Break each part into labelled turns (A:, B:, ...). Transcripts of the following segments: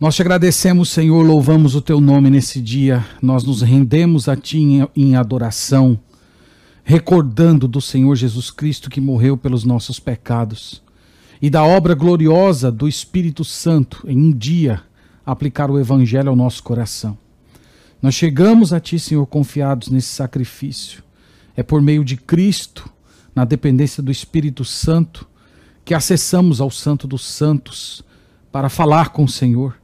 A: Nós te agradecemos, Senhor, louvamos o teu nome nesse dia. Nós nos rendemos a ti em, em adoração, recordando do Senhor Jesus Cristo que morreu pelos nossos pecados e da obra gloriosa do Espírito Santo em um dia aplicar o evangelho ao nosso coração. Nós chegamos a ti, Senhor, confiados nesse sacrifício. É por meio de Cristo, na dependência do Espírito Santo, que acessamos ao Santo dos Santos para falar com o Senhor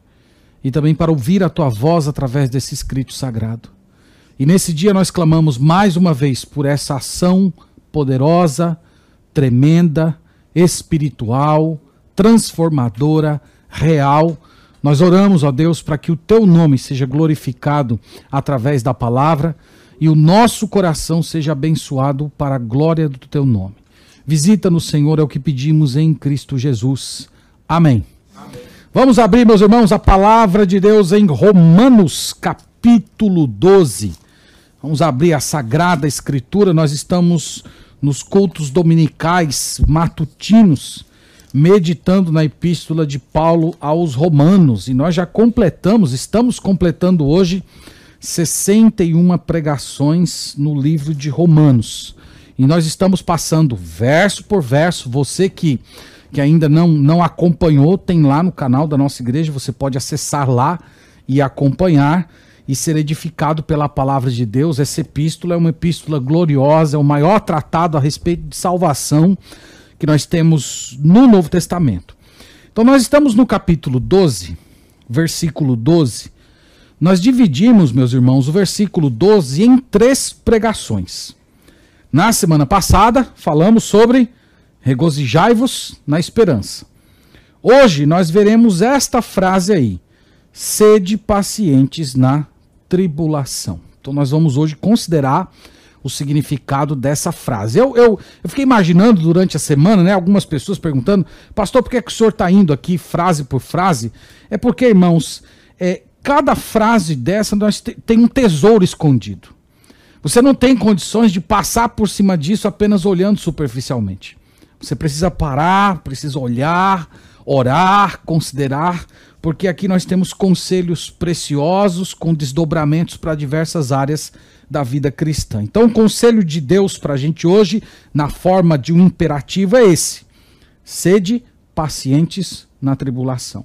A: e também para ouvir a tua voz através desse escrito sagrado. E nesse dia nós clamamos mais uma vez por essa ação poderosa, tremenda, espiritual, transformadora, real. Nós oramos, ó Deus, para que o teu nome seja glorificado através da palavra e o nosso coração seja abençoado para a glória do teu nome. Visita-nos, Senhor, é o que pedimos em Cristo Jesus. Amém. Vamos abrir, meus irmãos, a palavra de Deus em Romanos, capítulo 12. Vamos abrir a Sagrada Escritura. Nós estamos nos cultos dominicais matutinos, meditando na epístola de Paulo aos Romanos. E nós já completamos, estamos completando hoje 61 pregações no livro de Romanos. E nós estamos passando verso por verso. Você que que ainda não, não acompanhou, tem lá no canal da nossa igreja, você pode acessar lá e acompanhar e ser edificado pela palavra de Deus. Essa epístola é uma epístola gloriosa, é o maior tratado a respeito de salvação que nós temos no Novo Testamento. Então nós estamos no capítulo 12, versículo 12. Nós dividimos, meus irmãos, o versículo 12 em três pregações. Na semana passada, falamos sobre regozijai-vos na esperança. Hoje nós veremos esta frase aí: sede pacientes na tribulação. Então nós vamos hoje considerar o significado dessa frase. Eu, eu, eu fiquei imaginando durante a semana, né, algumas pessoas perguntando, pastor, por que, é que o senhor está indo aqui frase por frase? É porque, irmãos, é, cada frase dessa nós te, tem um tesouro escondido. Você não tem condições de passar por cima disso apenas olhando superficialmente. Você precisa parar, precisa olhar, orar, considerar, porque aqui nós temos conselhos preciosos com desdobramentos para diversas áreas da vida cristã. Então, o conselho de Deus para a gente hoje, na forma de um imperativo, é esse: sede pacientes na tribulação.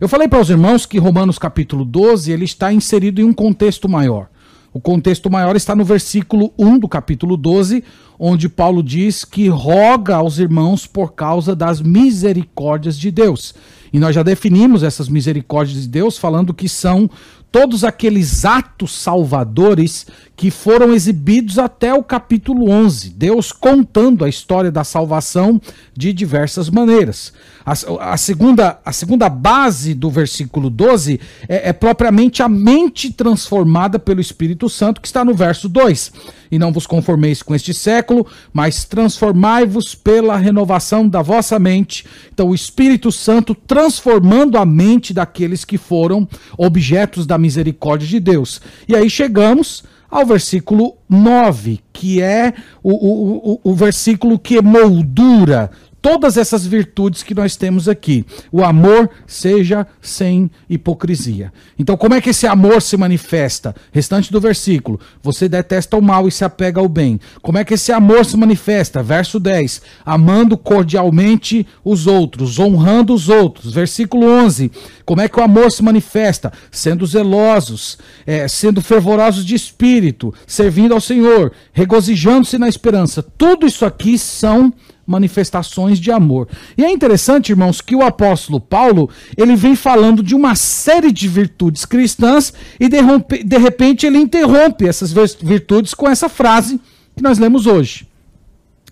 A: Eu falei para os irmãos que Romanos capítulo 12 ele está inserido em um contexto maior. O contexto maior está no versículo 1 do capítulo 12, onde Paulo diz que roga aos irmãos por causa das misericórdias de Deus. E nós já definimos essas misericórdias de Deus falando que são todos aqueles atos salvadores que foram exibidos até o capítulo 11, Deus contando a história da salvação de diversas maneiras. A, a segunda, a segunda base do versículo 12 é, é propriamente a mente transformada pelo Espírito Santo, que está no verso 2. E não vos conformeis com este século, mas transformai-vos pela renovação da vossa mente. Então, o Espírito Santo transformando a mente daqueles que foram objetos da misericórdia de Deus. E aí chegamos ao versículo 9, que é o, o, o, o versículo que moldura todas essas virtudes que nós temos aqui. O amor seja sem hipocrisia. Então, como é que esse amor se manifesta? Restante do versículo: você detesta o mal e se apega ao bem. Como é que esse amor se manifesta? Verso 10: amando cordialmente os outros, honrando os outros. Versículo 11: como é que o amor se manifesta? Sendo zelosos, é, sendo fervorosos de espírito, servindo ao Senhor, regozijando-se na esperança. Tudo isso aqui são manifestações de amor. E é interessante, irmãos, que o apóstolo Paulo, ele vem falando de uma série de virtudes cristãs e de, rompe, de repente ele interrompe essas virtudes com essa frase que nós lemos hoje.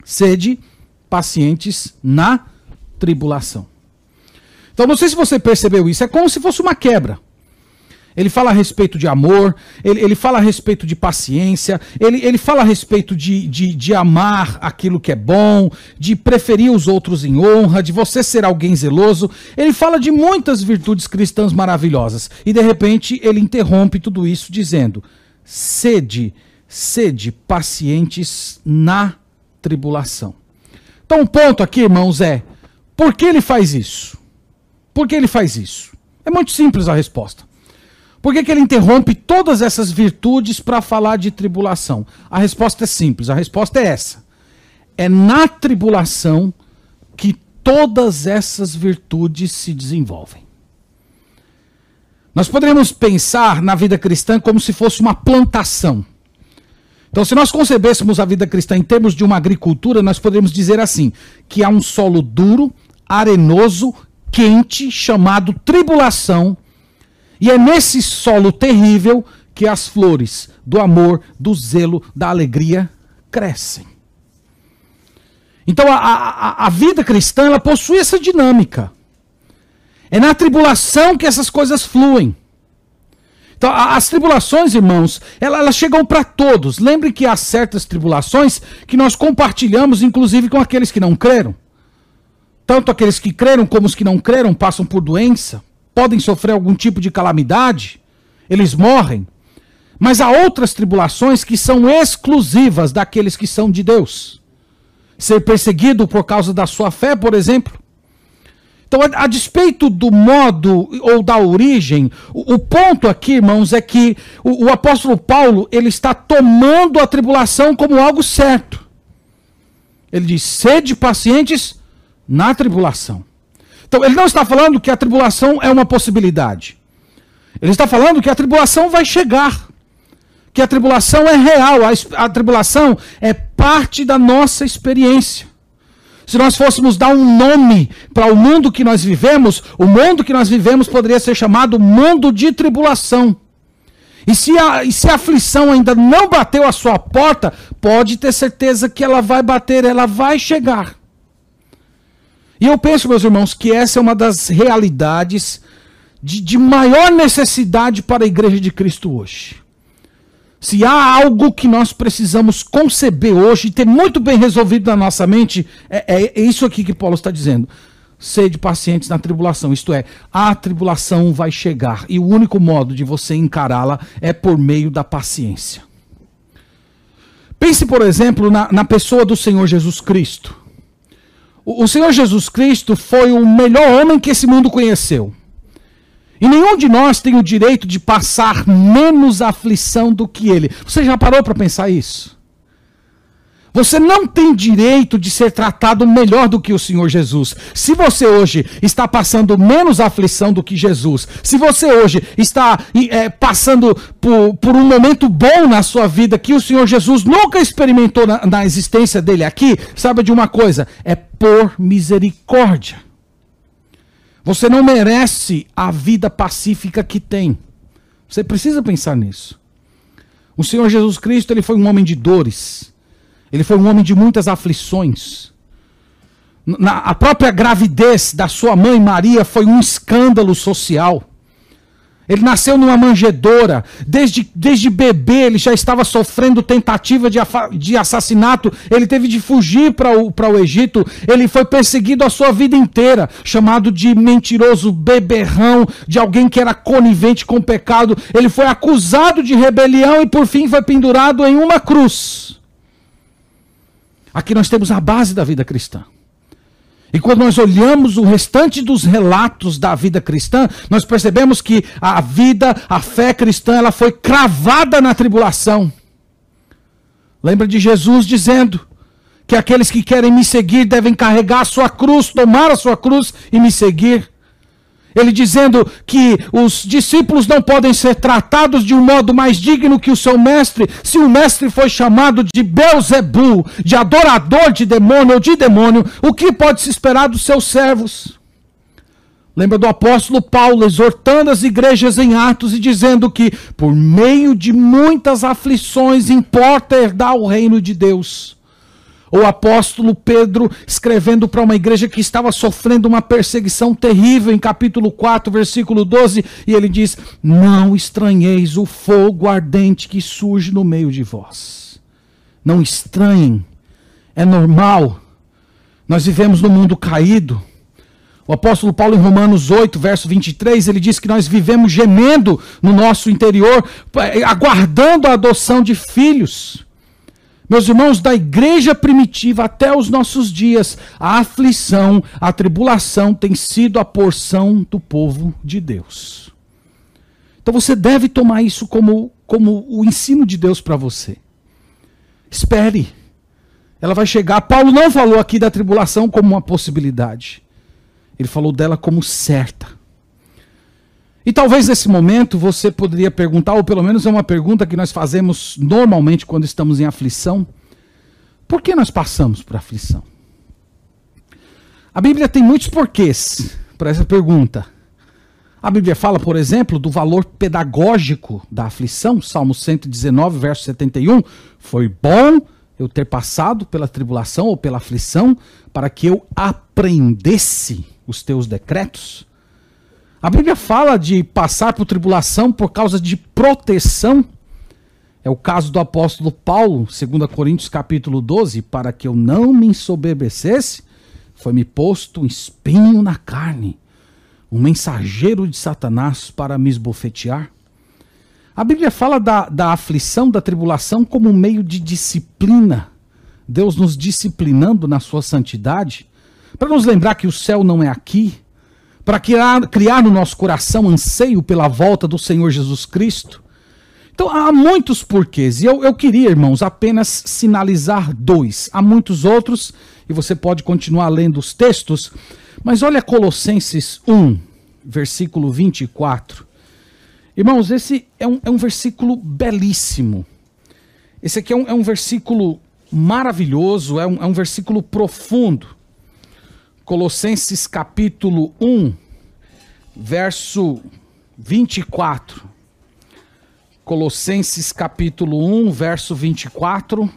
A: Sede pacientes na tribulação. Então, não sei se você percebeu isso, é como se fosse uma quebra. Ele fala a respeito de amor, ele, ele fala a respeito de paciência, ele, ele fala a respeito de, de, de amar aquilo que é bom, de preferir os outros em honra, de você ser alguém zeloso. Ele fala de muitas virtudes cristãs maravilhosas. E de repente ele interrompe tudo isso dizendo: sede, sede pacientes na tribulação. Então o ponto aqui, irmãos, é: por que ele faz isso? Por que ele faz isso? É muito simples a resposta. Por que, que ele interrompe todas essas virtudes para falar de tribulação? A resposta é simples, a resposta é essa. É na tribulação que todas essas virtudes se desenvolvem. Nós poderíamos pensar na vida cristã como se fosse uma plantação. Então, se nós concebêssemos a vida cristã em termos de uma agricultura, nós poderíamos dizer assim: que há um solo duro, arenoso, quente, chamado tribulação, e é nesse solo terrível que as flores do amor, do zelo, da alegria crescem. Então a, a, a vida cristã ela possui essa dinâmica. É na tribulação que essas coisas fluem. Então, as tribulações, irmãos, elas, elas chegam para todos. Lembre que há certas tribulações que nós compartilhamos, inclusive com aqueles que não creram. Tanto aqueles que creram como os que não creram passam por doença, podem sofrer algum tipo de calamidade, eles morrem. Mas há outras tribulações que são exclusivas daqueles que são de Deus. Ser perseguido por causa da sua fé, por exemplo. Então, a, a despeito do modo ou da origem, o, o ponto aqui, irmãos, é que o, o apóstolo Paulo ele está tomando a tribulação como algo certo. Ele diz: sede pacientes na tribulação. Então, ele não está falando que a tribulação é uma possibilidade. Ele está falando que a tribulação vai chegar. Que a tribulação é real. A, a tribulação é parte da nossa experiência. Se nós fôssemos dar um nome para o mundo que nós vivemos, o mundo que nós vivemos poderia ser chamado mundo de tribulação. E se, a, e se a aflição ainda não bateu a sua porta, pode ter certeza que ela vai bater, ela vai chegar. E eu penso, meus irmãos, que essa é uma das realidades de, de maior necessidade para a igreja de Cristo hoje. Se há algo que nós precisamos conceber hoje e ter muito bem resolvido na nossa mente, é, é, é isso aqui que Paulo está dizendo. Sede pacientes na tribulação, isto é, a tribulação vai chegar e o único modo de você encará-la é por meio da paciência. Pense, por exemplo, na, na pessoa do Senhor Jesus Cristo. O, Senhor Jesus Cristo foi o melhor homem que esse mundo conheceu. E nenhum de nós tem o direito de passar menos aflição do que ele. Você já parou para pensar isso? Você não tem direito de ser tratado melhor do que o Senhor Jesus. Se você hoje está passando menos aflição do que Jesus, se você hoje está é, passando por, por, um momento bom na sua vida que o Senhor Jesus nunca experimentou na, na existência dele aqui, sabe de uma coisa? É por misericórdia. Você não merece a vida pacífica que tem. Você precisa pensar nisso. O Senhor Jesus Cristo, ele foi um homem de dores. Ele foi um homem de muitas aflições. Na, a própria gravidez da sua mãe Maria foi um escândalo social. Ele nasceu numa manjedoura. Desde, desde bebê ele já estava sofrendo tentativa de, de assassinato. Ele teve de fugir para o, o Egito. Ele foi perseguido a sua vida inteira, chamado de mentiroso, beberrão, de alguém que era conivente com o pecado. Ele foi acusado de rebelião e por fim foi pendurado em uma cruz. Aqui nós temos a base da vida cristã. E quando nós olhamos o restante dos relatos da vida cristã, nós percebemos que a vida, a fé cristã, ela foi cravada na tribulação. Lembra de Jesus dizendo que aqueles que querem me seguir devem carregar a sua cruz, tomar a sua cruz e me seguir. Ele dizendo que os discípulos não podem ser tratados de um modo mais digno que o seu mestre, se o mestre foi chamado de Beuzebu, de adorador de demônio ou de demônio, o que pode se esperar dos seus servos? Lembra do apóstolo Paulo exortando as igrejas em Atos e dizendo que, por meio de muitas aflições, importa herdar o reino de Deus. O apóstolo Pedro escrevendo para uma igreja que estava sofrendo uma perseguição terrível, em capítulo 4, versículo 12, e ele diz: Não estranheis o fogo ardente que surge no meio de vós. Não estranhem, é normal. Nós vivemos num mundo caído. O apóstolo Paulo, em Romanos 8, verso 23, ele diz que nós vivemos gemendo no nosso interior, aguardando a adoção de filhos. Meus irmãos, da igreja primitiva até os nossos dias, a aflição, a tribulação tem sido a porção do povo de Deus. Então você deve tomar isso como, como o ensino de Deus para você. Espere. Ela vai chegar. Paulo não falou aqui da tribulação como uma possibilidade. Ele falou dela como certa. E talvez nesse momento você poderia perguntar, ou pelo menos é uma pergunta que nós fazemos normalmente quando estamos em aflição: por que nós passamos por aflição? A Bíblia tem muitos porquês para essa pergunta. A Bíblia fala, por exemplo, do valor pedagógico da aflição, Salmo 119, verso 71. Foi bom eu ter passado pela tribulação ou pela aflição para que eu aprendesse os teus decretos. A Bíblia fala de passar por tribulação por causa de proteção. É o caso do apóstolo Paulo, 2 Coríntios capítulo 12, para que eu não me ensoberbecesse, foi-me posto um espinho na carne um mensageiro de Satanás para me esbofetear? A Bíblia fala da, da aflição, da tribulação, como um meio de disciplina. Deus nos disciplinando na sua santidade, para nos lembrar que o céu não é aqui, para criar, criar no nosso coração anseio pela volta do Senhor Jesus Cristo. Então há muitos porquês, e eu, eu queria, irmãos, apenas sinalizar dois. Há muitos outros, e você pode continuar lendo os textos, mas olha Colossenses 1, versículo 24. Irmãos, esse é um, é um versículo belíssimo. Esse aqui é um, é um versículo maravilhoso, é um, é um versículo profundo. Colossenses capítulo 1, verso 24. Colossenses capítulo 1, verso 24.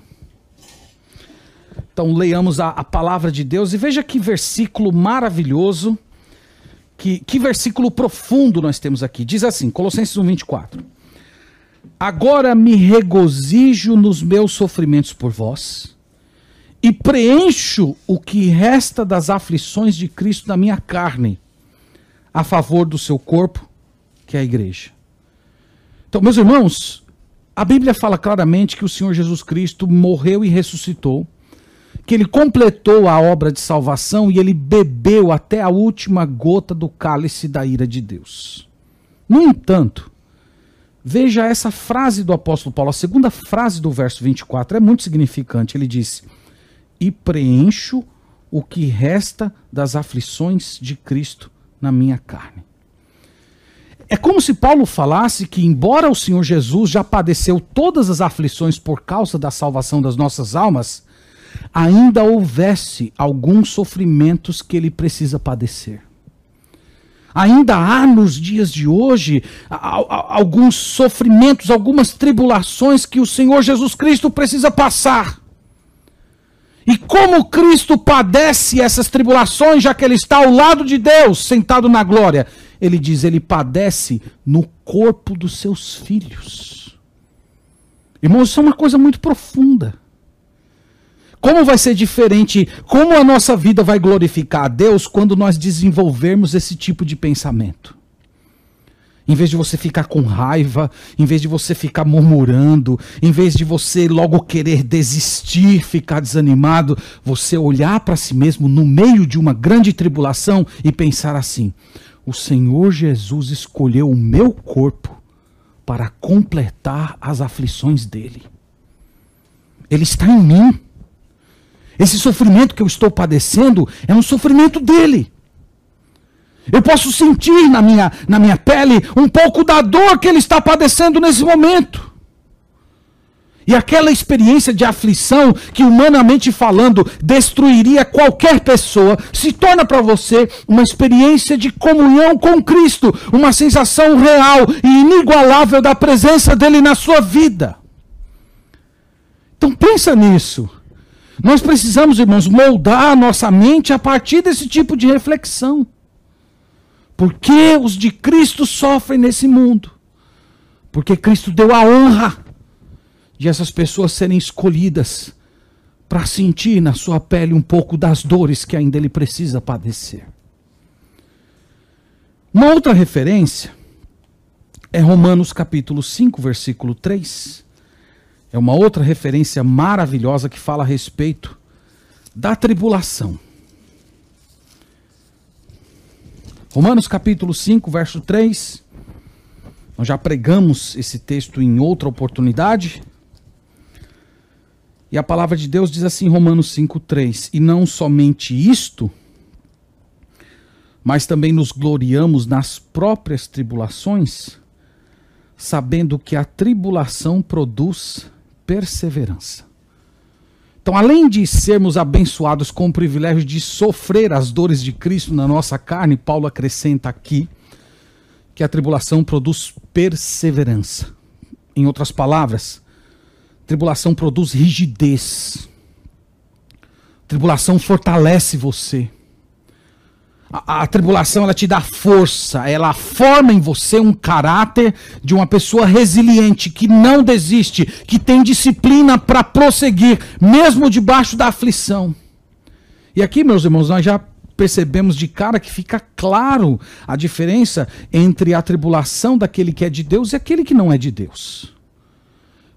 A: Então leiamos a, a, palavra de Deus e veja que versículo maravilhoso, que, que versículo profundo nós temos aqui. Diz assim, Colossenses 1, 24. Agora me regozijo nos meus sofrimentos por vós e preencho o que resta das aflições de Cristo na minha carne, a favor do seu corpo, que é a igreja. Então, meus irmãos, a Bíblia fala claramente que o Senhor Jesus Cristo morreu e ressuscitou que ele completou a obra de salvação e ele bebeu até a última gota do cálice da ira de Deus. No entanto, veja essa frase do apóstolo Paulo, a segunda frase do verso 24 é muito significante. Ele disse: E preencho o que resta das aflições de Cristo na minha carne. É como se Paulo falasse que, embora o Senhor Jesus já padeceu todas as aflições por causa da salvação das nossas almas, ainda houvesse alguns sofrimentos que ele precisa padecer. Ainda há nos dias de hoje alguns sofrimentos, algumas tribulações que o Senhor Jesus Cristo precisa passar. E como Cristo padece essas tribulações, já que ele está ao lado de Deus, sentado na glória, ele diz: ele padece no corpo dos seus filhos. Irmãos, isso é uma coisa muito profunda. Como vai ser diferente? Como a nossa vida vai glorificar a Deus quando nós desenvolvermos esse tipo de pensamento? Em vez de você ficar com raiva, em vez de você ficar murmurando, em vez de você logo querer desistir, ficar desanimado, você olhar para si mesmo no meio de uma grande tribulação e pensar assim: o Senhor Jesus escolheu o meu corpo para completar as aflições dele. Ele está em mim. Esse sofrimento que eu estou padecendo é um sofrimento dele. Eu posso sentir na minha, na minha pele um pouco da dor que ele está padecendo nesse momento. E aquela experiência de aflição que, humanamente falando, destruiria qualquer pessoa, se torna para você uma experiência de comunhão com Cristo, uma sensação real e inigualável da presença dele na sua vida. Então pensa nisso. Nós precisamos, irmãos, moldar a nossa mente a partir desse tipo de reflexão. Por que os de Cristo sofrem nesse mundo? Porque Cristo deu a honra de essas pessoas serem escolhidas para sentir na sua pele um pouco das dores que ainda ele precisa padecer. Uma outra referência é Romanos capítulo 5, versículo 3 é uma outra referência maravilhosa que fala a respeito da tribulação. Romanos capítulo 5, verso 3. Nós já pregamos esse texto em outra oportunidade. E a palavra de Deus diz assim, Romanos 5,3: E não somente isto, mas também nos gloriamos nas próprias tribulações, sabendo que a tribulação produz perseverança. Então, além de sermos abençoados com o privilégio de sofrer as dores de Cristo na nossa carne, Paulo acrescenta aqui que a tribulação produz perseverança. Em outras palavras, tribulação produz rigidez. Tribulação fortalece você. A, a, tribulação ela te dá força, ela forma em você um caráter de uma pessoa resiliente, que não desiste, que tem disciplina para prosseguir, mesmo debaixo da aflição. E aqui, meus irmãos, nós já percebemos de cara que fica claro a diferença entre a tribulação daquele que é de Deus e aquele que não é de Deus.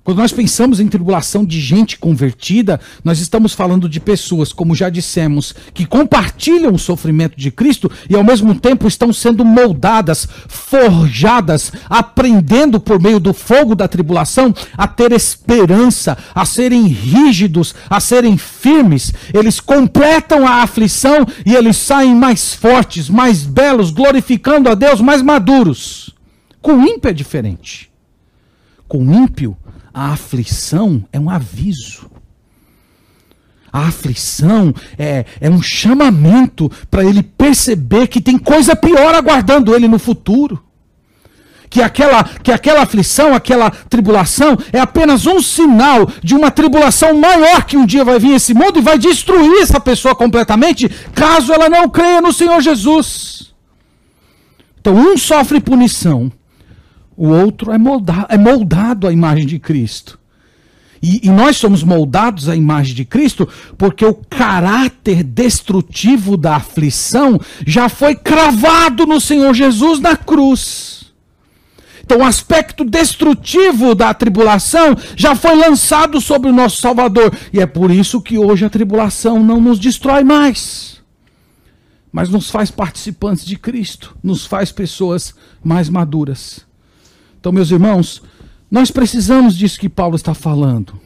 A: Quando nós pensamos em tribulação de gente convertida, nós estamos falando de pessoas, como já dissemos, que compartilham o sofrimento de Cristo e ao mesmo tempo estão sendo moldadas, forjadas, aprendendo por meio do fogo da tribulação a ter esperança, a serem rígidos, a serem firmes. Eles completam a aflição e eles saem mais fortes, mais belos, glorificando a Deus, mais maduros. Com ímpio é diferente. Com ímpio, a aflição é um aviso. A aflição é, é um chamamento para ele perceber que tem coisa pior aguardando ele no futuro. Que aquela, que aquela aflição, aquela tribulação é apenas um sinal de uma tribulação maior que um dia vai vir esse mundo e vai destruir essa pessoa completamente, caso ela não creia no Senhor Jesus. Então, um sofre punição o outro é moldado, é moldado à imagem de Cristo. E, e, nós somos moldados à imagem de Cristo porque o caráter destrutivo da aflição já foi cravado no Senhor Jesus na cruz. Então, o aspecto destrutivo da tribulação já foi lançado sobre o nosso Salvador. E é por isso que hoje a tribulação não nos destrói mais, mas nos faz participantes de Cristo, nos faz pessoas mais maduras. Então, meus irmãos, nós precisamos disso que Paulo está falando.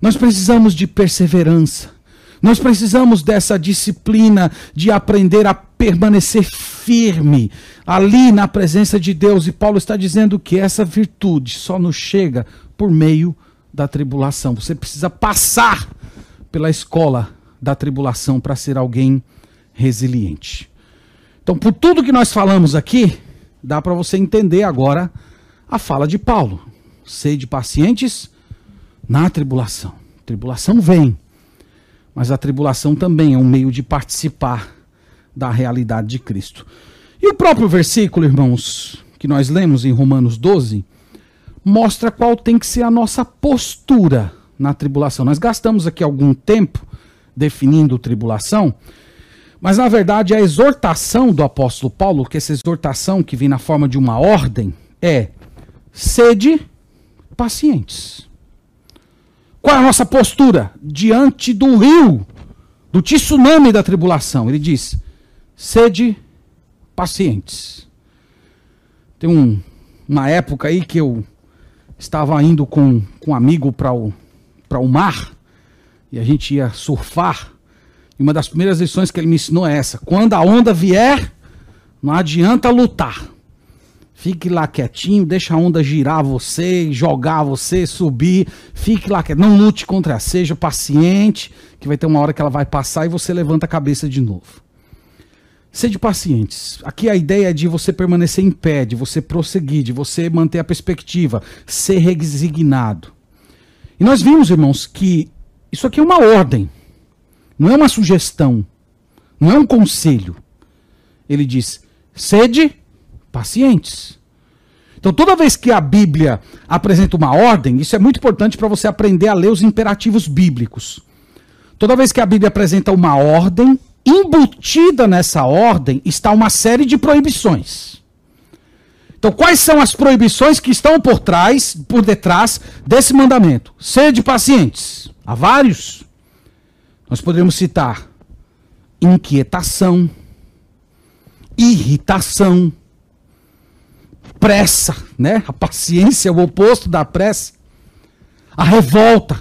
A: Nós precisamos de perseverança. Nós precisamos dessa disciplina de aprender a permanecer firme ali na presença de Deus. E Paulo está dizendo que essa virtude só nos chega por meio da tribulação. Você precisa passar pela escola da tribulação para ser alguém resiliente. Então, por tudo que nós falamos aqui, dá para você entender agora a fala de Paulo. Sede pacientes na tribulação. Tribulação vem, mas a tribulação também é um meio de participar da realidade de Cristo. E o próprio versículo, irmãos, que nós lemos em Romanos 12, mostra qual tem que ser a nossa postura na tribulação. Nós gastamos aqui algum tempo definindo tribulação, mas na verdade a exortação do apóstolo Paulo, que essa exortação que vem na forma de uma ordem, é sede pacientes. Qual é a nossa postura diante do rio, do tsunami da tribulação? Ele diz: sede pacientes. Tem um, uma época aí que eu estava indo com, com um amigo para o, o mar e a gente ia surfar. E uma das primeiras lições que ele me ensinou é essa: quando a onda vier, não adianta lutar. Fique lá quietinho, deixa a onda girar você, jogar você, subir. Fique lá quieto. Não lute contra ela. Seja paciente, que vai ter uma hora que ela vai passar e você levanta a cabeça de novo. Sede pacientes. Aqui a ideia é de você permanecer em pé, de você prosseguir, de você manter a perspectiva, ser resignado. E nós vimos, irmãos, que isso aqui é uma ordem, não é uma sugestão, não é um conselho. Ele diz: sede pacientes. Então, toda vez que a Bíblia apresenta uma ordem, isso é muito importante para você aprender a ler os imperativos bíblicos. Toda vez que a Bíblia apresenta uma ordem, embutida nessa ordem está uma série de proibições. Então, quais são as proibições que estão por trás, por detrás desse mandamento? Sede pacientes. Há vários. Nós poderíamos citar inquietação, irritação, pressa, né? A paciência é o oposto da pressa. A revolta,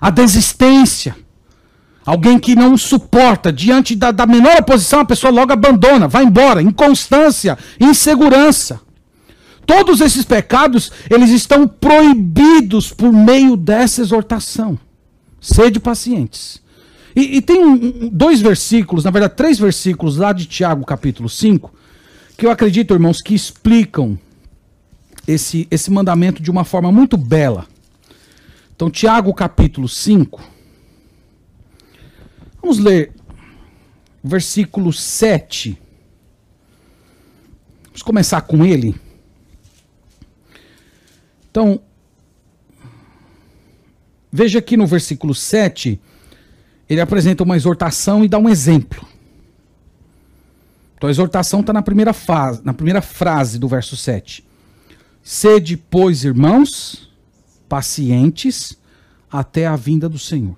A: a desistência. Alguém que não suporta, diante da, da menor oposição, a pessoa logo abandona, vai embora. Inconstância, insegurança. Todos esses pecados, eles estão proibidos por meio dessa exortação. Sede pacientes. E, e tem um, dois versículos, na verdade, três versículos lá de Tiago, capítulo 5, que eu acredito, irmãos, que explicam esse, esse mandamento de uma forma muito bela. Então, Tiago, capítulo 5 Vamos ler versículo 7. Vamos começar com ele. Então, veja aqui no versículo 7, ele apresenta uma exortação e dá um exemplo. Então a exortação está na primeira fase, na primeira frase do verso 7. Sede, pois, irmãos, pacientes até a vinda do Senhor.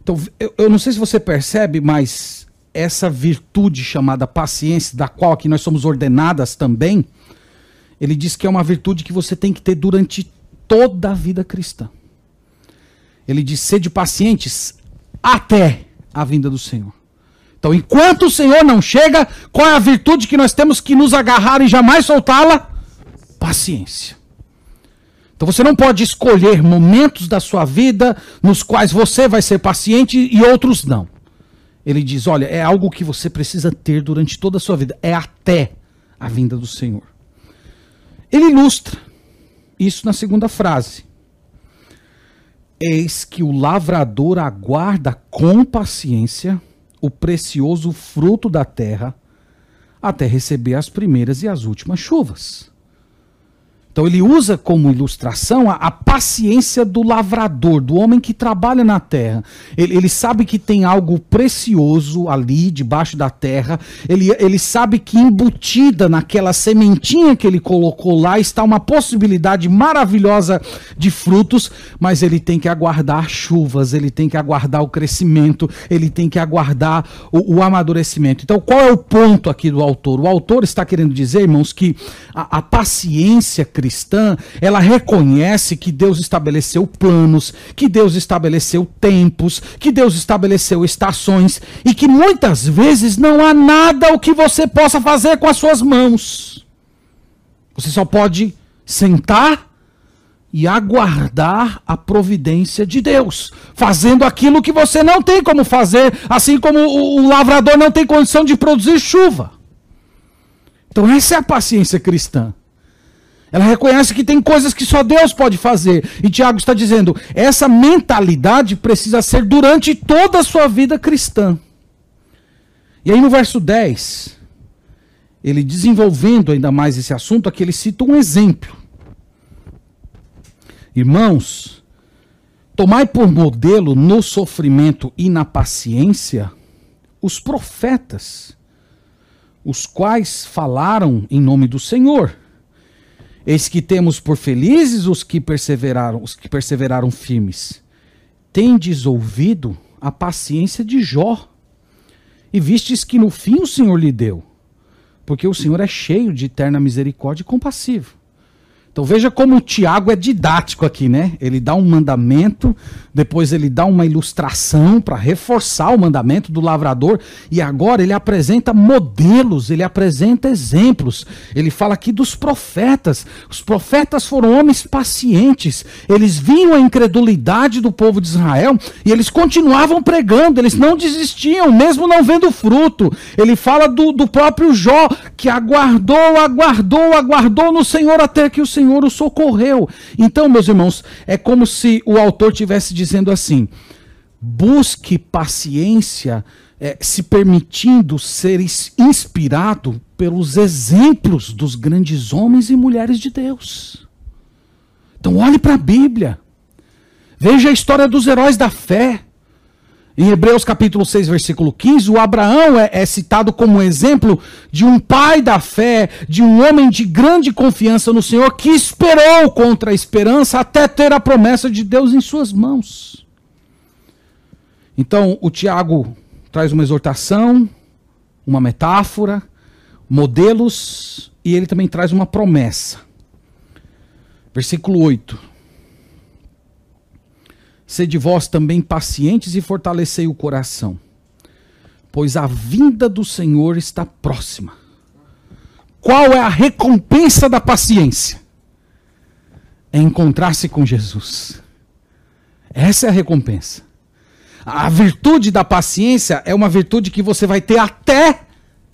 A: Então, eu, eu não sei se você percebe, mas essa virtude chamada paciência, da qual aqui nós somos ordenadas também, ele diz que é uma virtude que você tem que ter durante toda a vida cristã. Ele diz: sede pacientes até a vinda do Senhor. Então, enquanto o Senhor não chega, qual é a virtude que nós temos que nos agarrar e jamais soltá-la? Paciência. Então você não pode escolher momentos da sua vida nos quais você vai ser paciente e outros não. Ele diz: olha, é algo que você precisa ter durante toda a sua vida, é até a vinda do Senhor. Ele ilustra isso na segunda frase. Eis que o lavrador aguarda com paciência o precioso fruto da terra até receber as primeiras e as últimas chuvas. Então ele usa como ilustração a, a, paciência do lavrador, do homem que trabalha na terra. Ele, ele, sabe que tem algo precioso ali debaixo da terra. Ele, ele sabe que embutida naquela sementinha que ele colocou lá está uma possibilidade maravilhosa de frutos, mas ele tem que aguardar chuvas, ele tem que aguardar o crescimento, ele tem que aguardar o, o amadurecimento. Então qual é o ponto aqui do autor? O autor está querendo dizer, irmãos, que a, a paciência cristã cristã, ela reconhece que Deus estabeleceu planos, que Deus estabeleceu tempos, que Deus estabeleceu estações e que muitas vezes não há nada o que você possa fazer com as suas mãos. Você só pode sentar e aguardar a providência de Deus, fazendo aquilo que você não tem como fazer, assim como o, lavrador não tem condição de produzir chuva. Então, essa é a paciência cristã. Ela reconhece que tem coisas que só Deus pode fazer. E Tiago está dizendo: essa mentalidade precisa ser durante toda a sua vida cristã. E aí no verso 10, ele desenvolvendo ainda mais esse assunto, aqui ele cita um exemplo. Irmãos, tomai por modelo no sofrimento e na paciência os profetas, os quais falaram em nome do Senhor. Eis que temos por felizes os que perseveraram, os que perseveraram firmes. Tendes ouvido a paciência de Jó, e vistes que no fim o Senhor lhe deu, porque o Senhor é cheio de eterna misericórdia e compassivo. Então veja como o Tiago é didático aqui, né? Ele dá um mandamento, depois ele dá uma ilustração para reforçar o mandamento do lavrador e agora ele apresenta modelos, ele apresenta exemplos. Ele fala aqui dos profetas. Os profetas foram homens pacientes. Eles viam a incredulidade do povo de Israel e eles continuavam pregando, eles não desistiam, mesmo não vendo fruto. Ele fala do, do próprio Jó, que aguardou, aguardou, aguardou no Senhor até que o Senhor Senhor o socorreu. Então, meus irmãos, é como se o autor tivesse dizendo assim: busque paciência, é, se permitindo ser inspirado pelos exemplos dos grandes homens e mulheres de Deus. Então, olhe para a Bíblia. Veja a história dos heróis da fé. Em Hebreus capítulo 6, versículo 15, o Abraão é, é, citado como exemplo de um pai da fé, de um homem de grande confiança no Senhor, que esperou contra a esperança até ter a promessa de Deus em suas mãos. Então, o Tiago traz uma exortação, uma metáfora, modelos, e ele também traz uma promessa. Versículo 8. Sede vós também pacientes e fortalecei o coração, pois a vinda do Senhor está próxima. Qual é a recompensa da paciência? É encontrar-se com Jesus. Essa é a recompensa. A virtude da paciência é uma virtude que você vai ter até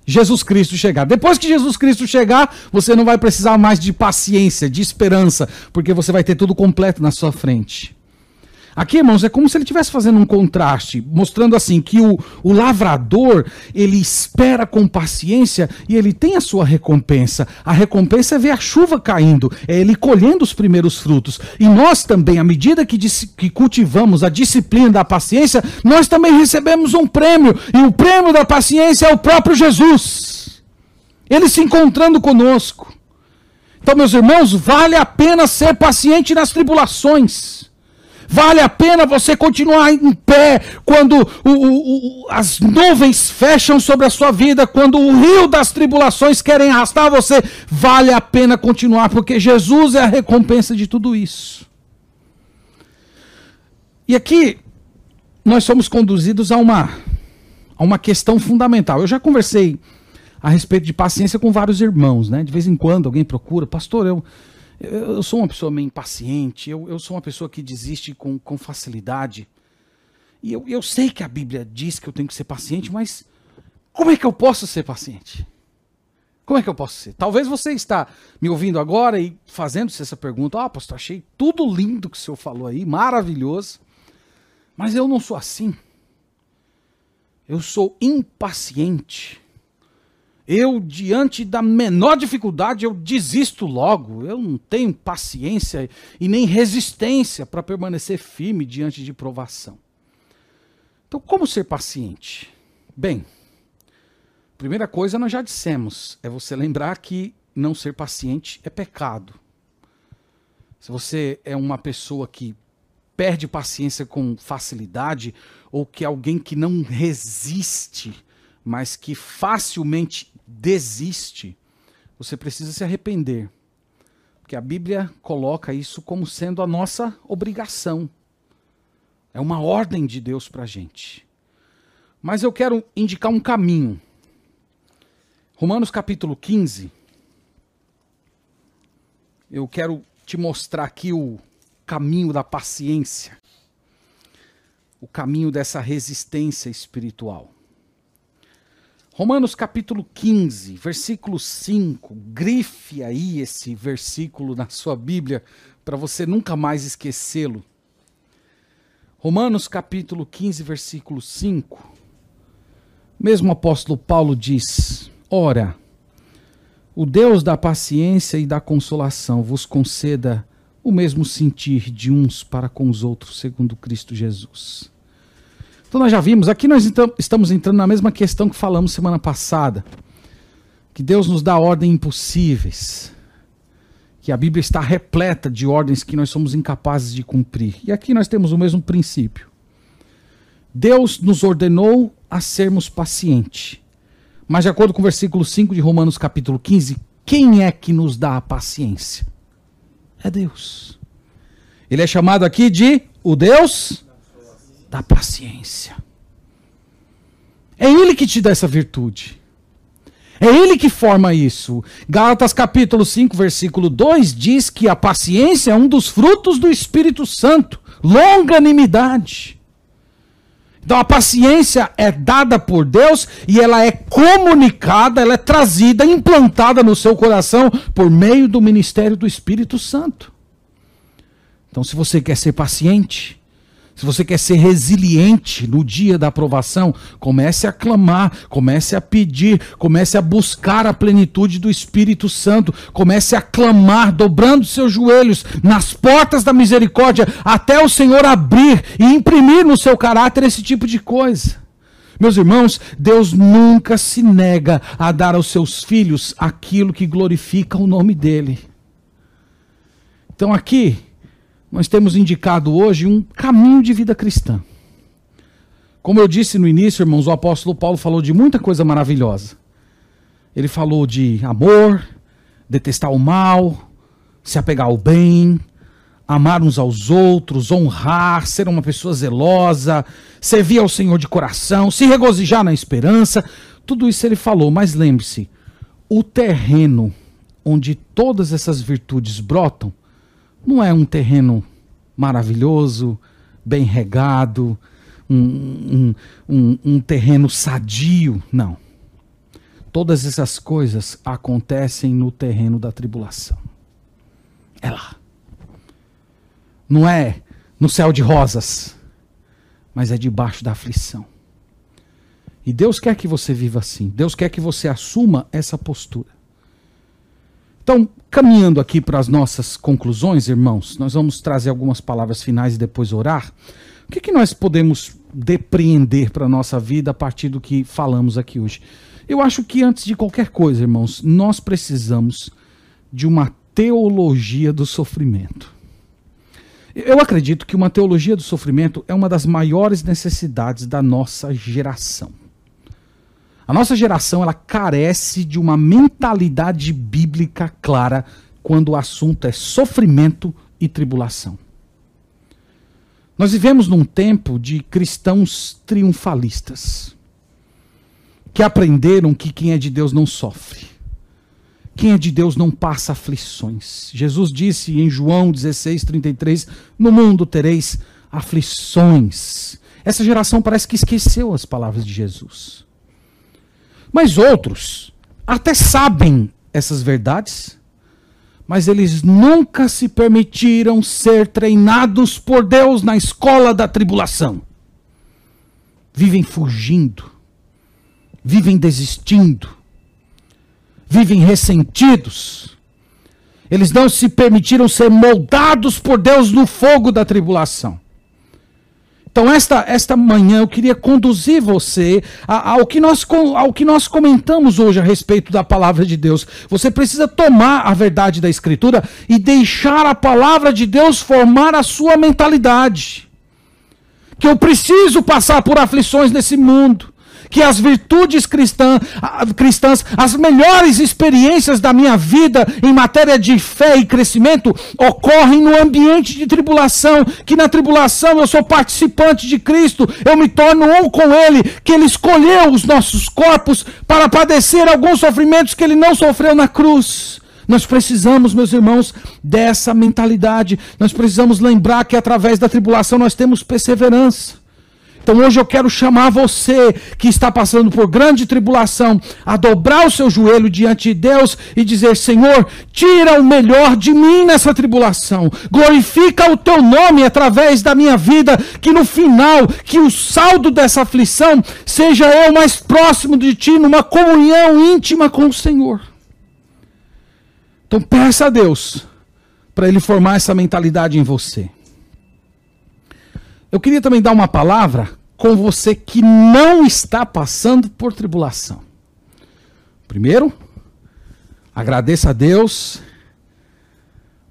A: Jesus Cristo chegar. Depois que Jesus Cristo chegar, você não vai precisar mais de paciência, de esperança, porque você vai ter tudo completo na sua frente. Aqui, irmãos, é como se ele estivesse fazendo um contraste, mostrando assim que o, o lavrador, ele espera com paciência e ele tem a sua recompensa. A recompensa é ver a chuva caindo, é ele colhendo os primeiros frutos. E nós também, à medida que, que cultivamos a disciplina da paciência, nós também recebemos um prêmio. E o prêmio da paciência é o próprio Jesus. Ele se encontrando conosco. Então, meus irmãos, vale a pena ser paciente nas tribulações. Vale a pena você continuar em pé quando o, o, o, as nuvens fecham sobre a sua vida, quando o rio das tribulações querem arrastar você. Vale a pena continuar, porque Jesus é a recompensa de tudo isso. E aqui nós somos conduzidos a uma, a uma questão fundamental. Eu já conversei a respeito de paciência com vários irmãos, né? De vez em quando alguém procura, pastor, eu eu sou uma pessoa meio impaciente, eu, eu sou uma pessoa que desiste com, com facilidade. E eu, eu sei que a Bíblia diz que eu tenho que ser paciente, mas como é que eu posso ser paciente? Como é que eu posso ser? Talvez você está me ouvindo agora e fazendo-se essa pergunta. Ah, pastor, achei tudo lindo que o senhor falou aí, maravilhoso. Mas eu não sou assim. Eu sou impaciente. Eu, diante da menor dificuldade, eu desisto logo. Eu não tenho paciência e nem resistência para permanecer firme diante de provação. Então, como ser paciente? Bem, primeira coisa nós já dissemos, é você lembrar que não ser paciente é pecado. Se você é uma pessoa que perde paciência com facilidade, ou que é alguém que não resiste, mas que facilmente desiste, você precisa se arrepender. Porque a Bíblia coloca isso como sendo a nossa obrigação. É uma ordem de Deus para a gente. Mas eu quero indicar um caminho. Romanos capítulo 15. Eu quero te mostrar aqui o caminho da paciência. O caminho dessa resistência espiritual. Romanos capítulo 15, versículo 5. Grife aí esse versículo na sua Bíblia para você nunca mais esquecê-lo. Romanos capítulo 15, versículo 5. Mesmo apóstolo Paulo diz: Ora, o Deus da paciência e da consolação vos conceda o mesmo sentir de uns para com os outros, segundo Cristo Jesus então nós já vimos, aqui nós estamos entrando na mesma questão que falamos semana passada. Que Deus nos dá ordens impossíveis. Que a Bíblia está repleta de ordens que nós somos incapazes de cumprir. E aqui nós temos o mesmo princípio. Deus nos ordenou a sermos pacientes. Mas de acordo com o versículo 5 de Romanos capítulo 15, quem é que nos dá a paciência? É Deus. Ele é chamado aqui de o Deus da paciência. É Ele que te dá essa virtude. É Ele que forma isso. Gálatas capítulo 5, versículo 2 diz que a paciência é um dos frutos do Espírito Santo. Longanimidade. Então a paciência é dada por Deus e ela é comunicada, ela é trazida, implantada no seu coração por meio do ministério do Espírito Santo. Então, se você quer ser paciente, Se você quer ser resiliente no dia da aprovação, comece a clamar, comece a pedir, comece a buscar a plenitude do Espírito Santo, comece a clamar, dobrando seus joelhos nas portas da misericórdia, até o Senhor abrir e imprimir no seu caráter esse tipo de coisa. Meus irmãos, Deus nunca se nega a dar aos seus filhos aquilo que glorifica o nome dele. Então aqui, nós temos indicado hoje um caminho de vida cristã. Como eu disse no início, irmãos, o apóstolo Paulo falou de muita coisa maravilhosa. Ele falou de amor, detestar o mal, se apegar ao bem, amar uns aos outros, honrar, ser uma pessoa zelosa, servir ao Senhor de coração, se regozijar na esperança. Tudo isso ele falou, mas lembre-se: o terreno onde todas essas virtudes brotam não é um terreno maravilhoso, bem regado, um, um, um, um terreno sadio. Não. Todas essas coisas acontecem no terreno da tribulação. É lá. Não é no céu de rosas, mas é debaixo da aflição. E Deus quer que você viva assim. Deus quer que você assuma essa postura. Então, caminhando aqui para as nossas conclusões, irmãos, nós vamos trazer algumas palavras finais e depois orar. O que, que nós podemos depreender para a nossa vida a partir do que falamos aqui hoje? Eu acho que antes de qualquer coisa, irmãos, nós precisamos de uma teologia do sofrimento. Eu acredito que uma teologia do sofrimento é uma das maiores necessidades da nossa geração. A nossa geração ela carece de uma mentalidade bíblica clara quando o assunto é sofrimento e tribulação. Nós vivemos num tempo de cristãos triunfalistas que aprenderam que quem é de Deus não sofre. Quem é de Deus não passa aflições. Jesus disse em João 16:33, no mundo tereis aflições. Essa geração parece que esqueceu as palavras de Jesus. Mas outros até sabem essas verdades, mas eles nunca se permitiram ser treinados por Deus na escola da tribulação. Vivem fugindo, vivem desistindo, vivem ressentidos. Eles não se permitiram ser moldados por Deus no fogo da tribulação. Então, esta, esta manhã eu queria conduzir você ao que, nós, ao que nós comentamos hoje a respeito da palavra de Deus. Você precisa tomar a verdade da Escritura e deixar a palavra de Deus formar a sua mentalidade. Que eu preciso passar por aflições nesse mundo que as virtudes cristã, cristãs, as melhores experiências da minha vida em matéria de fé e crescimento ocorrem no ambiente de tribulação, que na tribulação eu sou participante de Cristo, eu me torno um com Ele, que Ele escolheu os nossos corpos para padecer alguns sofrimentos que Ele não sofreu na cruz. Nós precisamos, meus irmãos, dessa mentalidade. Nós precisamos lembrar que através da tribulação nós temos perseverança. Então hoje eu quero chamar você que está passando por grande tribulação a dobrar o seu joelho diante de Deus e dizer: Senhor, tira o melhor de mim nessa tribulação. Glorifica o teu nome através da minha vida, que no final, que o saldo dessa aflição seja eu mais próximo de ti numa comunhão íntima com o Senhor. Então peça a Deus para ele formar essa mentalidade em você. Eu queria também dar uma palavra com você que não está passando por tribulação. Primeiro, agradeça a Deus,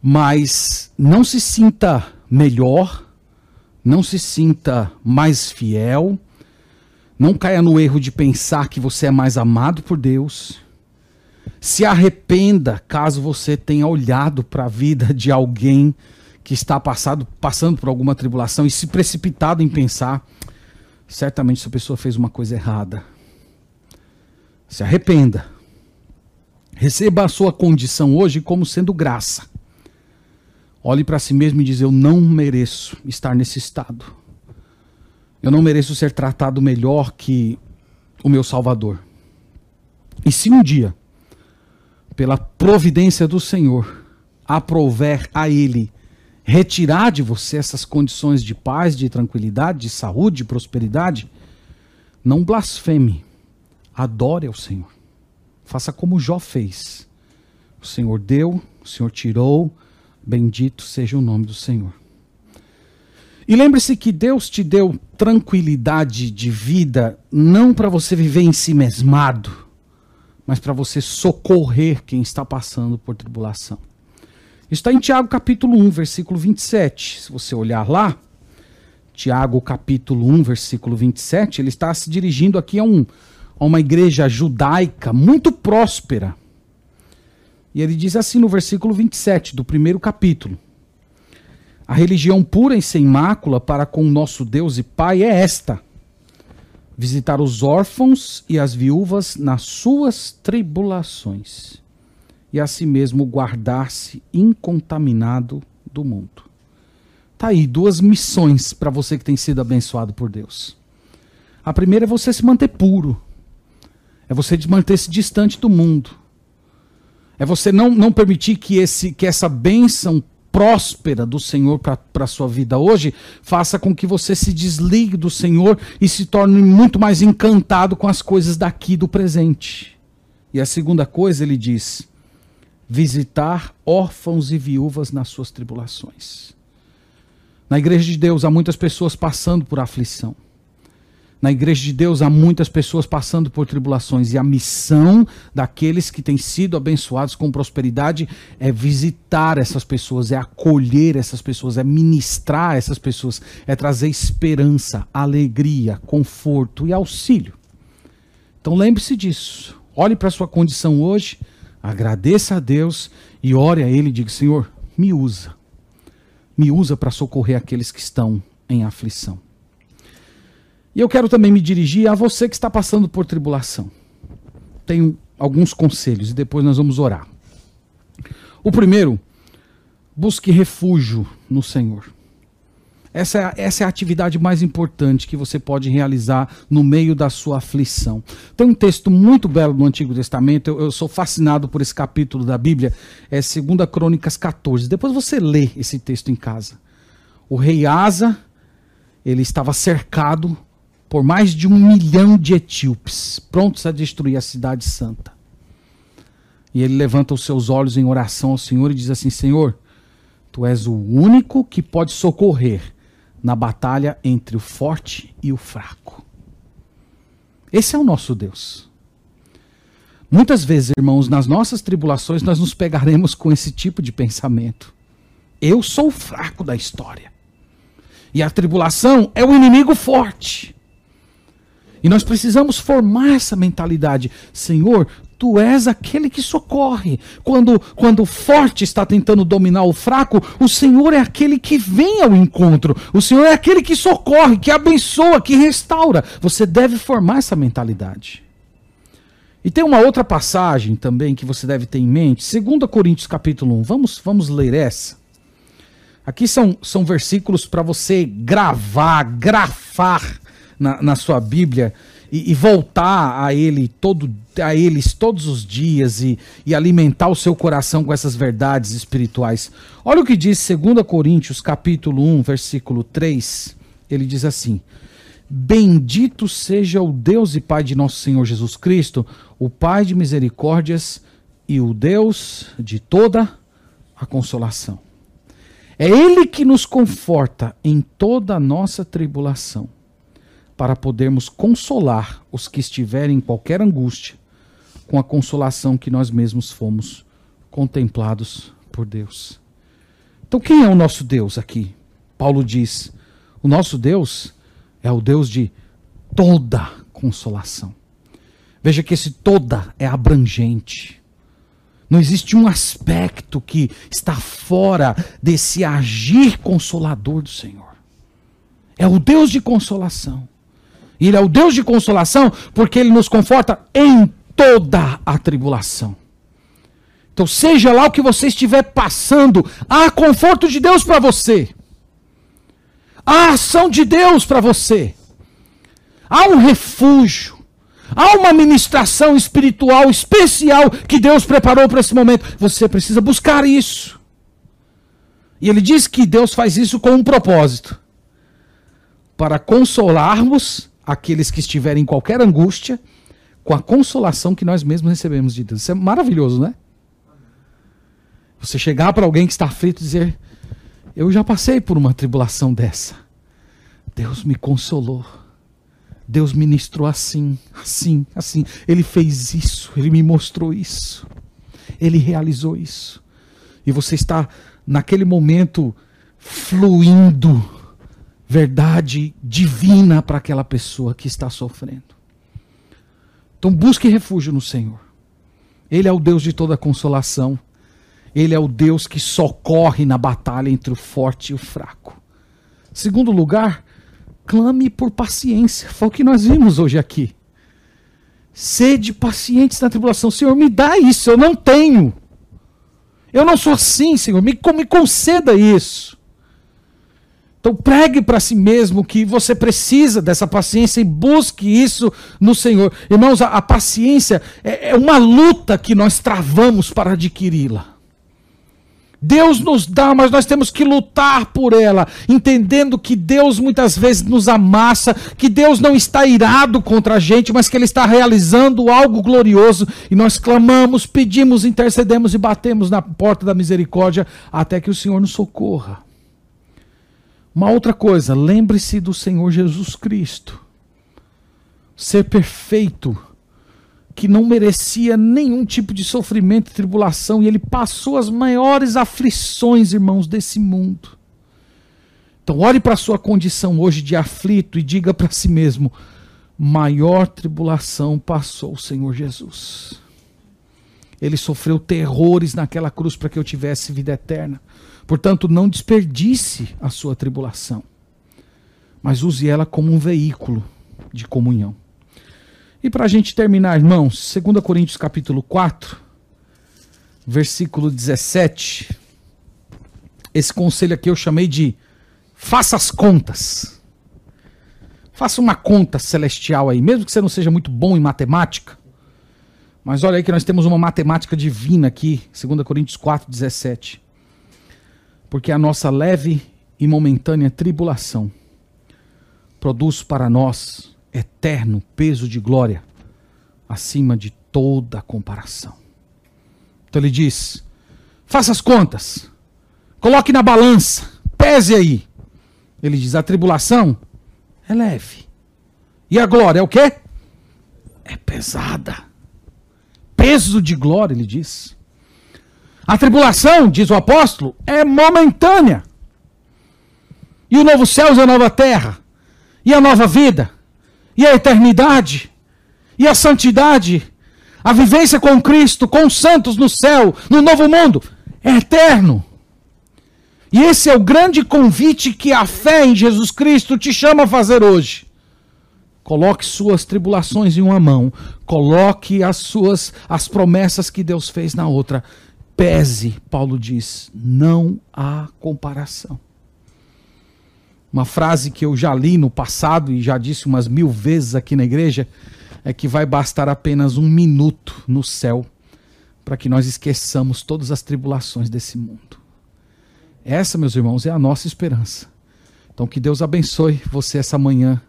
A: mas não se sinta melhor, não se sinta mais fiel, não caia no erro de pensar que você é mais amado por Deus. Se arrependa caso você tenha olhado para a vida de alguém que está passado, passando por alguma tribulação e se precipitado em pensar, certamente essa pessoa fez uma coisa errada. Se arrependa. Receba a sua condição hoje como sendo graça. Olhe para si mesmo e diz: Eu não mereço estar nesse estado. Eu não mereço ser tratado melhor que o meu Salvador. E se um dia, pela providência do Senhor, aprouver a Ele retirar de você essas condições de paz, de tranquilidade, de saúde, de prosperidade, não blasfeme. Adore ao Senhor. Faça como Jó fez. O Senhor deu, o Senhor tirou, bendito seja o nome do Senhor. E lembre-se que Deus te deu tranquilidade de vida não para você viver em si mesmado, mas para você socorrer quem está passando por tribulação. Está em Tiago capítulo 1, versículo 27. Se você olhar lá, Tiago capítulo 1, versículo 27, ele está se dirigindo aqui a, um, a uma igreja judaica muito próspera. E ele diz assim no versículo 27 do primeiro capítulo: A religião pura e sem mácula para com nosso Deus e Pai é esta: visitar os órfãos e as viúvas nas suas tribulações, e a si mesmo guardar-se incontaminado do mundo. Tá aí duas missões para você que tem sido abençoado por Deus. A primeira é você se manter puro. É você manter-se distante do mundo. É você não, não permitir que, esse, que essa bênção próspera do Senhor para a sua vida hoje faça com que você se desligue do Senhor e se torne muito mais encantado com as coisas daqui do presente. E a segunda coisa, ele diz: visitar órfãos e viúvas nas suas tribulações. Na igreja de Deus há muitas pessoas passando por aflição. Na igreja de Deus há muitas pessoas passando por tribulações e a missão daqueles que têm sido abençoados com prosperidade é visitar essas pessoas, é acolher essas pessoas, é ministrar essas pessoas, é trazer esperança, alegria, conforto e auxílio. Então lembre-se disso. Olhe para a sua condição hoje, agradeça a Deus e ore a Ele e diga: Senhor, me usa. Me usa para socorrer aqueles que estão em aflição. E eu quero também me dirigir a você que está passando por tribulação. Tenho alguns conselhos e depois nós vamos orar. O primeiro, busque refúgio no Senhor. Essa é, a, essa é a atividade mais importante que você pode realizar no meio da sua aflição. Tem um texto muito belo no Antigo Testamento, eu, eu sou fascinado por esse capítulo da Bíblia, é 2 Crônicas 14. Depois você lê esse texto em casa. O rei Asa, ele estava cercado por mais de um milhão de etíopes, prontos a destruir a cidade santa. E ele levanta os seus olhos em oração ao Senhor e diz assim: Senhor, tu és o único que pode socorrer na batalha entre o forte e o fraco. Esse é o nosso Deus. Muitas vezes, irmãos, nas nossas tribulações nós nos pegaremos com esse tipo de pensamento. Eu sou o fraco da história. E a tribulação é o inimigo forte. E nós precisamos formar essa mentalidade. Senhor, tu és aquele que socorre. Quando, quando o forte está tentando dominar o fraco, o Senhor é aquele que vem ao encontro. O Senhor é aquele que socorre, que abençoa, que restaura. Você deve formar essa mentalidade. E tem uma outra passagem também que você deve ter em mente, 2 Coríntios capítulo 1. Vamos, vamos ler essa. Aqui são, são versículos para você gravar, grafar na, na sua Bíblia e, e, voltar a ele todo a eles todos os dias e, e alimentar o seu coração com essas verdades espirituais. Olha o que diz 2 Coríntios capítulo 1, versículo 3. Ele diz assim: Bendito seja o Deus e Pai de nosso Senhor Jesus Cristo, o Pai de misericórdias e o Deus de toda a consolação. É Ele que nos conforta em toda a nossa tribulação para podermos consolar os que estiverem em qualquer angústia, com a consolação que nós mesmos fomos contemplados por Deus. Então, quem é o nosso Deus aqui? Paulo diz: o nosso Deus é o Deus de toda consolação. Veja que esse toda é abrangente. Não existe um aspecto que está fora desse agir consolador do Senhor. É o Deus de consolação. Ele é o Deus de consolação porque ele nos conforta em toda a tribulação. Então, seja lá o que você estiver passando, há conforto de Deus para você. Há ação de Deus para você. Há um refúgio. Há uma ministração espiritual especial que Deus preparou para esse momento. Você precisa buscar isso. E ele diz que Deus faz isso com um propósito: para consolarmos aqueles que estiverem em qualquer angústia com a consolação que nós mesmos recebemos de Deus. Isso é maravilhoso, né? Você chegar para alguém que está aflito e dizer: Eu já passei por uma tribulação dessa. Deus me consolou. Deus ministrou assim, assim, assim. Ele fez isso, ele me mostrou isso. Ele realizou isso. E você está naquele momento fluindo verdade divina para aquela pessoa que está sofrendo. Então busque refúgio no Senhor. Ele é o Deus de toda consolação. Ele é o Deus que socorre na batalha entre o forte e o fraco. Segundo lugar, clame por paciência. Foi o que nós vimos hoje aqui. Sede pacientes na tribulação. Senhor, me dá isso, eu não tenho. Eu não sou assim, Senhor, me, me conceda isso. Então pregue para si mesmo que você precisa dessa paciência e busque isso no Senhor. Irmãos, a, a paciência é, é uma luta que nós travamos para adquiri-la. Deus nos dá, mas nós temos que lutar por ela, entendendo que Deus muitas vezes nos amassa, que Deus não está irado contra a gente, mas que Ele está realizando algo glorioso, e nós clamamos, pedimos, intercedemos e batemos na porta da misericórdia até que o Senhor nos socorra. Uma outra coisa, lembre-se do Senhor Jesus Cristo. Ser perfeito que não merecia nenhum tipo de sofrimento e tribulação, e ele passou as maiores aflições, irmãos, desse mundo. Então, olhe para a sua condição hoje de aflito e diga para si mesmo: maior tribulação passou o Senhor Jesus. Ele sofreu terrores naquela cruz para que eu tivesse vida eterna. Portanto, não desperdice a sua tribulação, mas use ela como um veículo de comunhão. E para a gente terminar, irmãos, 2 Coríntios capítulo 4, versículo 17. Esse conselho aqui eu chamei de faça as contas. Faça uma conta celestial aí, mesmo que você não seja muito bom em matemática. Mas olha aí que nós temos uma matemática divina aqui, 2 Coríntios 4, 17. Porque a nossa leve e momentânea tribulação produz para nós eterno peso de glória acima de toda comparação. Então ele diz: faça as contas, coloque na balança, pese aí. Ele diz: a tribulação é leve. E a glória é o quê? É pesada. Peso de glória, ele diz. A tribulação, diz o apóstolo, é momentânea. E o novo céu e a nova terra. E a nova vida e a eternidade, e a santidade, a vivência com Cristo, com os santos no céu, no novo mundo, é eterno. E esse é o grande convite que a fé em Jesus Cristo te chama a fazer hoje. Coloque suas tribulações em uma mão, coloque as suas as promessas que Deus fez na outra. Pese, Paulo diz, não há comparação. Uma frase que eu já li no passado e já disse umas mil vezes aqui na igreja é que vai bastar apenas um minuto no céu para que nós esqueçamos todas as tribulações desse mundo. Essa, meus irmãos, é a nossa esperança. Então, que Deus abençoe você essa manhã.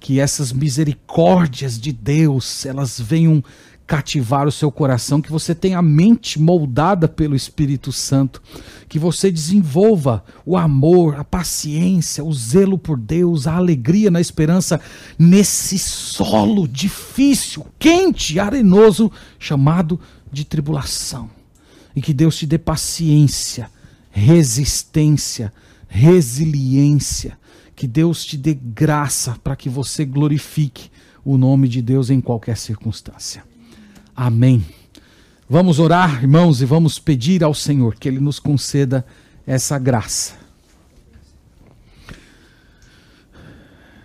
A: Que essas misericórdias de Deus, elas venham cativar o seu coração, que você tenha a mente moldada pelo Espírito Santo, que você desenvolva o amor, a paciência, o zelo por Deus, a alegria na esperança nesse solo difícil, quente, arenoso, chamado de tribulação. E que Deus te dê paciência, resistência, resiliência, que Deus te dê graça para que você glorifique o nome de Deus em qualquer circunstância. Amém. Vamos orar, irmãos, e vamos pedir ao Senhor que Ele nos conceda essa graça.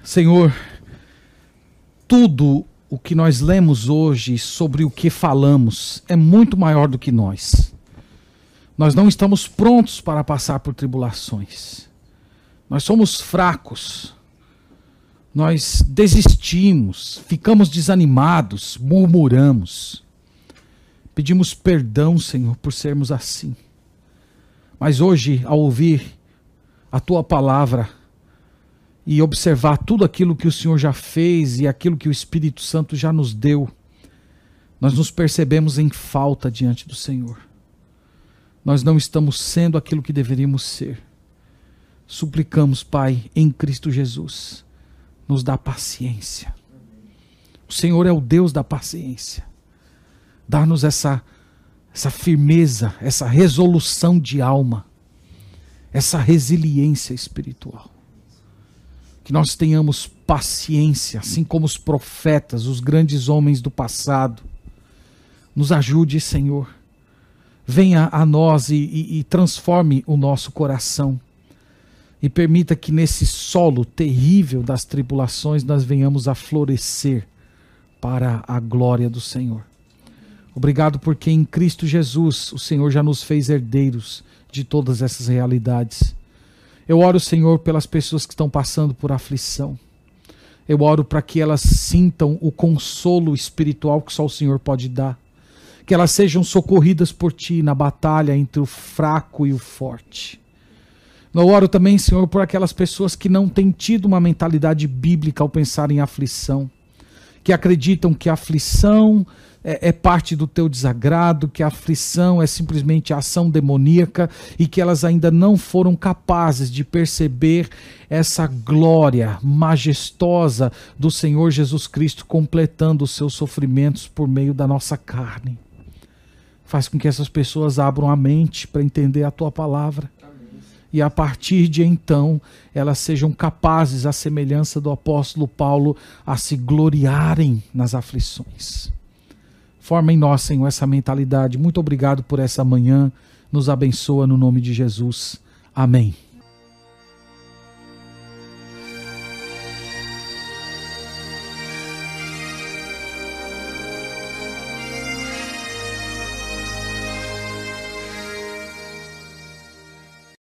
A: Senhor, tudo o que nós lemos hoje sobre o que falamos é muito maior do que nós. Nós não estamos prontos para passar por tribulações. Nós somos fracos. Nós desistimos, ficamos desanimados, murmuramos. Pedimos perdão, Senhor, por sermos assim. Mas hoje, ao ouvir a tua palavra e observar tudo aquilo que o Senhor já fez e aquilo que o Espírito Santo já nos deu, nós nos percebemos em falta diante do Senhor. Nós não estamos sendo aquilo que deveríamos ser. Suplicamos, Pai, em Cristo Jesus, nos dá paciência. O Senhor é o Deus da paciência. Dá-nos essa essa firmeza, essa resolução de alma, essa resiliência espiritual. Que nós tenhamos paciência, assim como os profetas, os grandes homens do passado. Nos ajude, Senhor. Venha a nós e, e, e transforme o nosso coração. E permita que nesse solo terrível das tribulações nós venhamos a florescer para a glória do Senhor. Obrigado porque em Cristo Jesus o Senhor já nos fez herdeiros de todas essas realidades. Eu oro, Senhor, pelas pessoas que estão passando por aflição. Eu oro para que elas sintam o consolo espiritual que só o Senhor pode dar. Que elas sejam socorridas por Ti na batalha entre o fraco e o forte. Eu oro também, Senhor, por aquelas pessoas que não têm tido uma mentalidade bíblica ao pensar em aflição. Que acreditam que a aflição é, é, parte do teu desagrado, que a aflição é simplesmente ação demoníaca e que elas ainda não foram capazes de perceber essa glória majestosa do Senhor Jesus Cristo completando os seus sofrimentos por meio da nossa carne. Faz com que essas pessoas abram a mente para entender a tua palavra. E a partir de então, elas sejam capazes, à semelhança do apóstolo Paulo, a se gloriarem nas aflições. Forma em nós, Senhor, essa mentalidade. Muito obrigado por essa manhã. Nos abençoa no nome de Jesus. Amém.